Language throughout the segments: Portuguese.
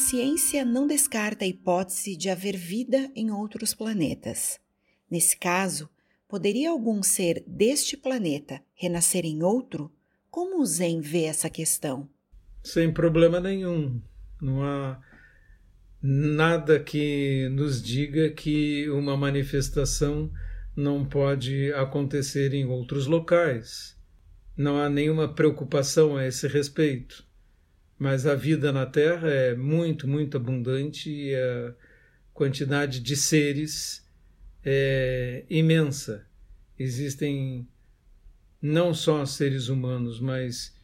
ciência não descarta a hipótese de haver vida em outros planetas. Nesse caso, poderia algum ser deste planeta renascer em outro? Como o Zen vê essa questão? Sem problema nenhum. Não há nada que nos diga que uma manifestação não pode acontecer em outros locais. Não há nenhuma preocupação a esse respeito. Mas a vida na Terra é muito, muito abundante e a quantidade de seres é imensa. Existem não só seres humanos, mas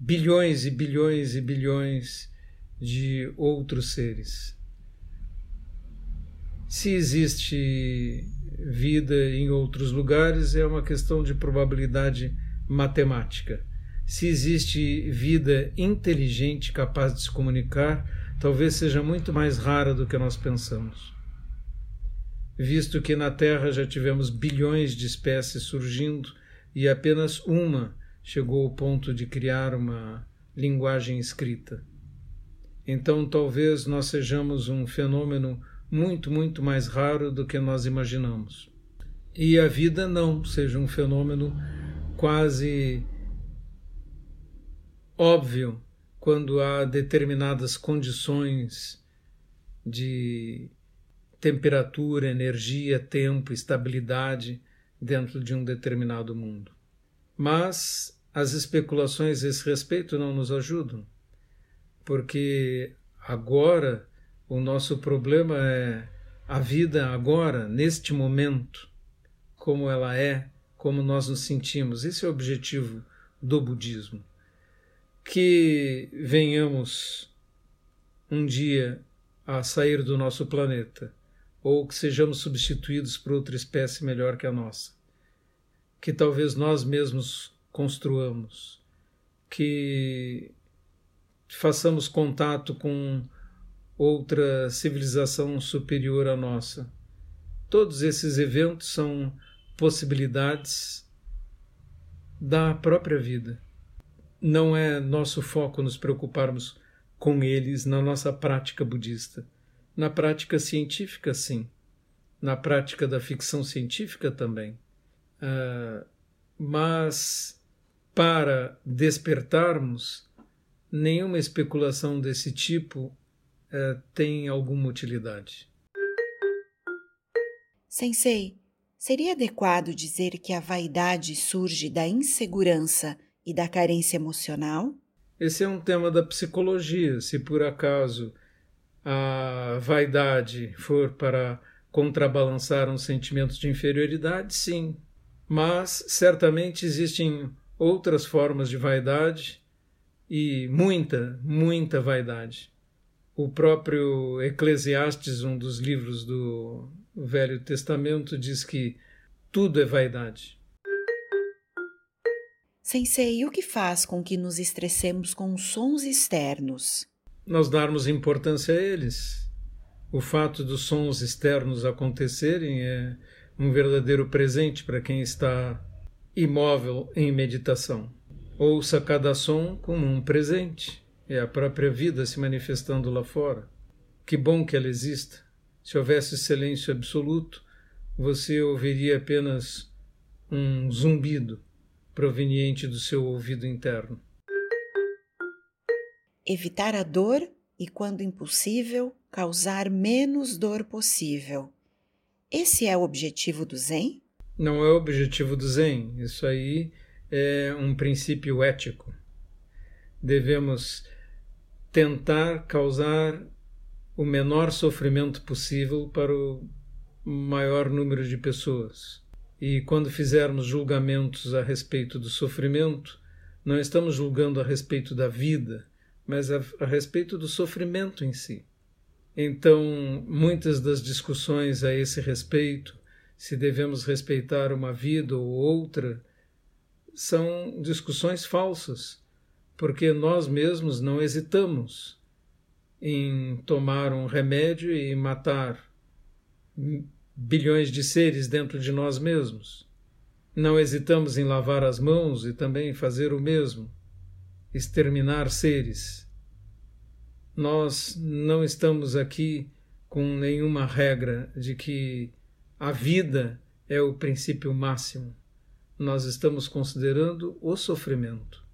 bilhões e bilhões e bilhões de outros seres. Se existe vida em outros lugares, é uma questão de probabilidade matemática. Se existe vida inteligente capaz de se comunicar, talvez seja muito mais rara do que nós pensamos. Visto que na Terra já tivemos bilhões de espécies surgindo e apenas uma chegou ao ponto de criar uma linguagem escrita. Então talvez nós sejamos um fenômeno muito, muito mais raro do que nós imaginamos. E a vida não seja um fenômeno quase óbvio quando há determinadas condições de temperatura, energia, tempo, estabilidade dentro de um determinado mundo. Mas as especulações a esse respeito não nos ajudam, porque agora o nosso problema é a vida agora, neste momento, como ela é, como nós nos sentimos. Esse é o objetivo do budismo. Que venhamos um dia a sair do nosso planeta, ou que sejamos substituídos por outra espécie melhor que a nossa, que talvez nós mesmos construamos, que façamos contato com outra civilização superior à nossa. Todos esses eventos são possibilidades da própria vida. Não é nosso foco nos preocuparmos com eles na nossa prática budista. Na prática científica, sim. Na prática da ficção científica também. Uh, mas para despertarmos, nenhuma especulação desse tipo uh, tem alguma utilidade. Sensei, seria adequado dizer que a vaidade surge da insegurança e da carência emocional? Esse é um tema da psicologia. Se por acaso a vaidade for para contrabalançar um sentimento de inferioridade, sim. Mas certamente existem outras formas de vaidade e muita, muita vaidade. O próprio Eclesiastes, um dos livros do Velho Testamento, diz que tudo é vaidade. Sensei, o que faz com que nos estressemos com sons externos? Nós darmos importância a eles. O fato dos sons externos acontecerem é um verdadeiro presente para quem está imóvel em meditação. Ouça cada som como um presente é a própria vida se manifestando lá fora. Que bom que ela exista. Se houvesse silêncio absoluto, você ouviria apenas um zumbido proveniente do seu ouvido interno. Evitar a dor e, quando impossível, causar menos dor possível. Esse é o objetivo do Zen? Não é o objetivo do Zen. Isso aí é um princípio ético. Devemos tentar causar o menor sofrimento possível para o maior número de pessoas. E quando fizermos julgamentos a respeito do sofrimento, não estamos julgando a respeito da vida, mas a, respeito do sofrimento em si. Então, muitas das discussões a esse respeito, se devemos respeitar uma vida ou outra, são discussões falsas porque nós mesmos não hesitamos em tomar um remédio e matar bilhões de seres dentro de nós mesmos. Não hesitamos em lavar as mãos e também fazer o mesmo, exterminar seres. Nós não estamos aqui com nenhuma regra de que a vida é o princípio máximo. Nós estamos considerando o sofrimento.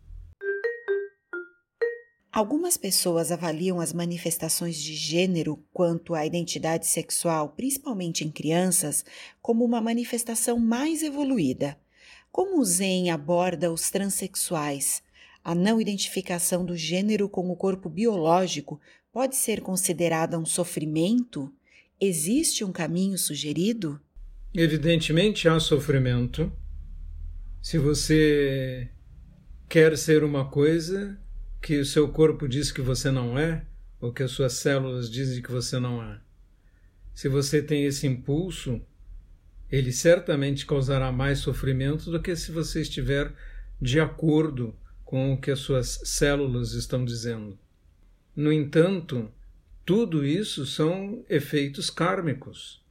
Algumas pessoas avaliam as manifestações de gênero quanto à identidade sexual, principalmente em crianças, como uma manifestação mais evoluída. Como o Zen aborda os transexuais? A não identificação do gênero com o corpo biológico pode ser considerada um sofrimento? Existe um caminho sugerido? Evidentemente há sofrimento. Se você quer ser uma coisa, que o seu corpo diz que você não é, ou que as suas células dizem que você não é. Se você tem esse impulso, ele certamente causará mais sofrimento do que se você estiver de acordo com o que as suas células estão dizendo. No entanto, tudo isso são efeitos kármicos,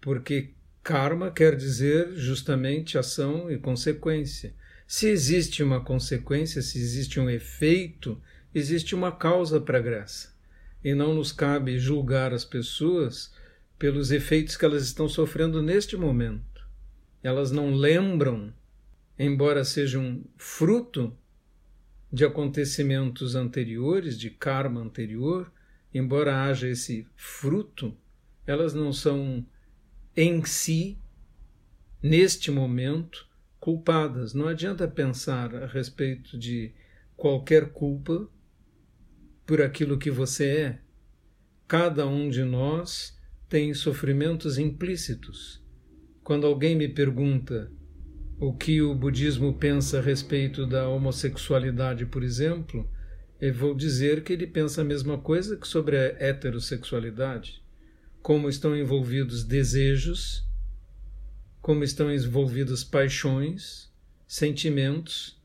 porque karma quer dizer justamente ação e consequência. Se existe uma consequência, se existe um efeito, existe uma causa para a graça. E não nos cabe julgar as pessoas pelos efeitos que elas estão sofrendo neste momento. Elas não lembram, embora sejam fruto de acontecimentos anteriores, de karma anterior, embora haja esse fruto, elas não são em si, neste momento, culpadas. Não adianta pensar a respeito de qualquer culpa por aquilo que você é. Cada um de nós tem sofrimentos implícitos. Quando alguém me pergunta o que o budismo pensa a respeito da homossexualidade, por exemplo, eu vou dizer que ele pensa a mesma coisa que sobre a heterossexualidade. Como estão envolvidos desejos, como estão envolvidas paixões, sentimentos,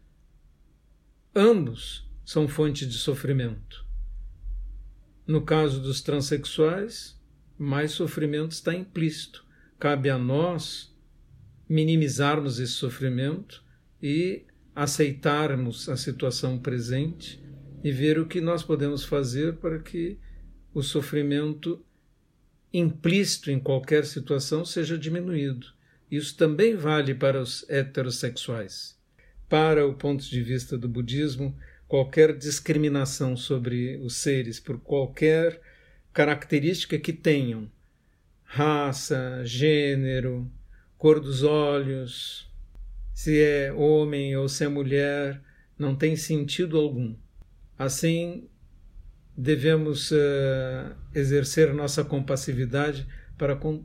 ambos são fonte de sofrimento. No caso dos transexuais, mais sofrimento está implícito. Cabe a nós minimizarmos esse sofrimento e aceitarmos a situação presente e ver o que nós podemos fazer para que o sofrimento implícito em qualquer situação seja diminuído. Isso também vale para os heterossexuais. Para o ponto de vista do budismo, qualquer discriminação sobre os seres por qualquer característica que tenham, raça, gênero, cor dos olhos, se é homem ou se é mulher, não tem sentido algum. Assim, devemos uh, exercer nossa compassividade para com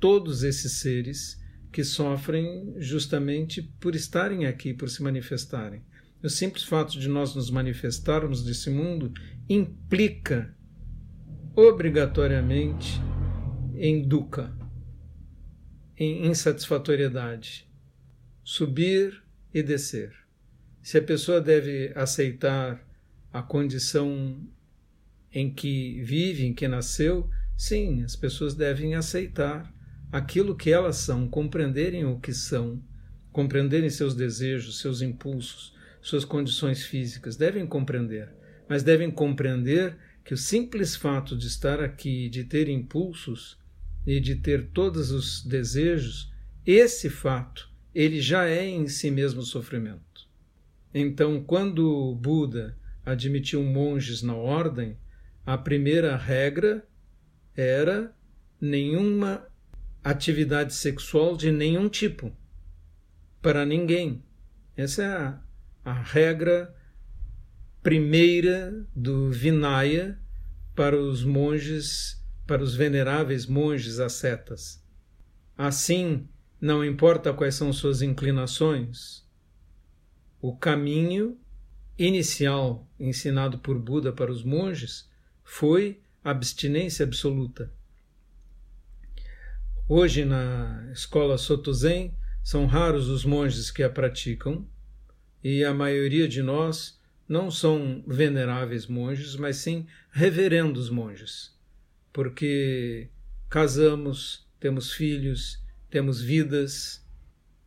todos esses seres que sofrem justamente por estarem aqui, por se manifestarem. O simples fato de nós nos manifestarmos nesse mundo implica obrigatoriamente em dukkha, em insatisfatoriedade, subir e descer. Se a pessoa deve aceitar a condição em que vive, em que nasceu, sim, as pessoas devem aceitar aquilo que elas são, compreenderem o que são, compreenderem seus desejos, seus impulsos, suas condições físicas, devem compreender, mas devem compreender que o simples fato de estar aqui, de ter impulsos e de ter todos os desejos, esse fato, ele já é em si mesmo sofrimento. Então, quando Buda admitiu monges na ordem, a primeira regra era nenhuma atividade sexual de nenhum tipo, para ninguém. Essa é a, a regra primeira do Vinaya para os monges, para os veneráveis monges ascetas. Assim, não importa quais são suas inclinações, o caminho inicial ensinado por Buda para os monges foi abstinência absoluta. Hoje, na escola Soto Zen, são raros os monges que a praticam e a maioria de nós não são veneráveis monges, mas sim reverendos monges, porque casamos, temos filhos, temos vidas,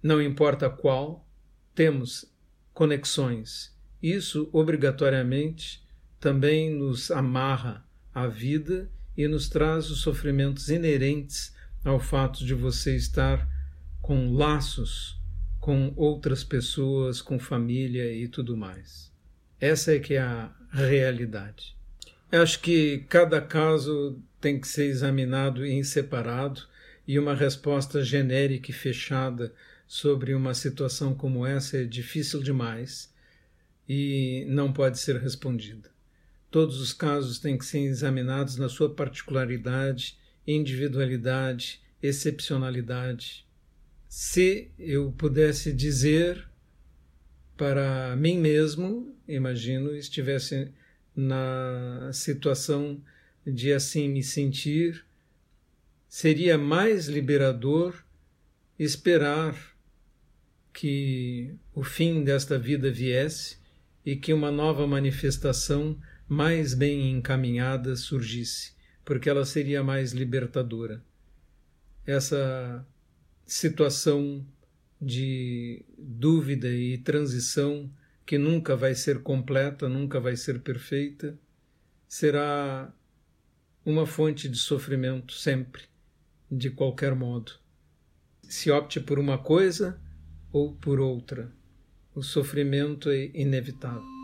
não importa qual, temos conexões. Isso obrigatoriamente também nos amarra à vida e nos traz os sofrimentos inerentes ao fato de você estar com laços com outras pessoas, com família e tudo mais. Essa é que é a realidade. Eu acho que cada caso tem que ser examinado em separado e uma resposta genérica e fechada sobre uma situação como essa é difícil demais e não pode ser respondida. Todos os casos têm que ser examinados na sua particularidade, individualidade, excepcionalidade. Se eu pudesse dizer para mim mesmo, imagino, estivesse na situação de assim me sentir, seria mais liberador esperar que o fim desta vida viesse e que uma nova manifestação mais bem encaminhada surgisse, porque ela seria mais libertadora. Essa situação de dúvida e transição que nunca vai ser completa, nunca vai ser perfeita, será uma fonte de sofrimento sempre, de qualquer modo. Se opte por uma coisa ou por outra, o sofrimento é inevitável.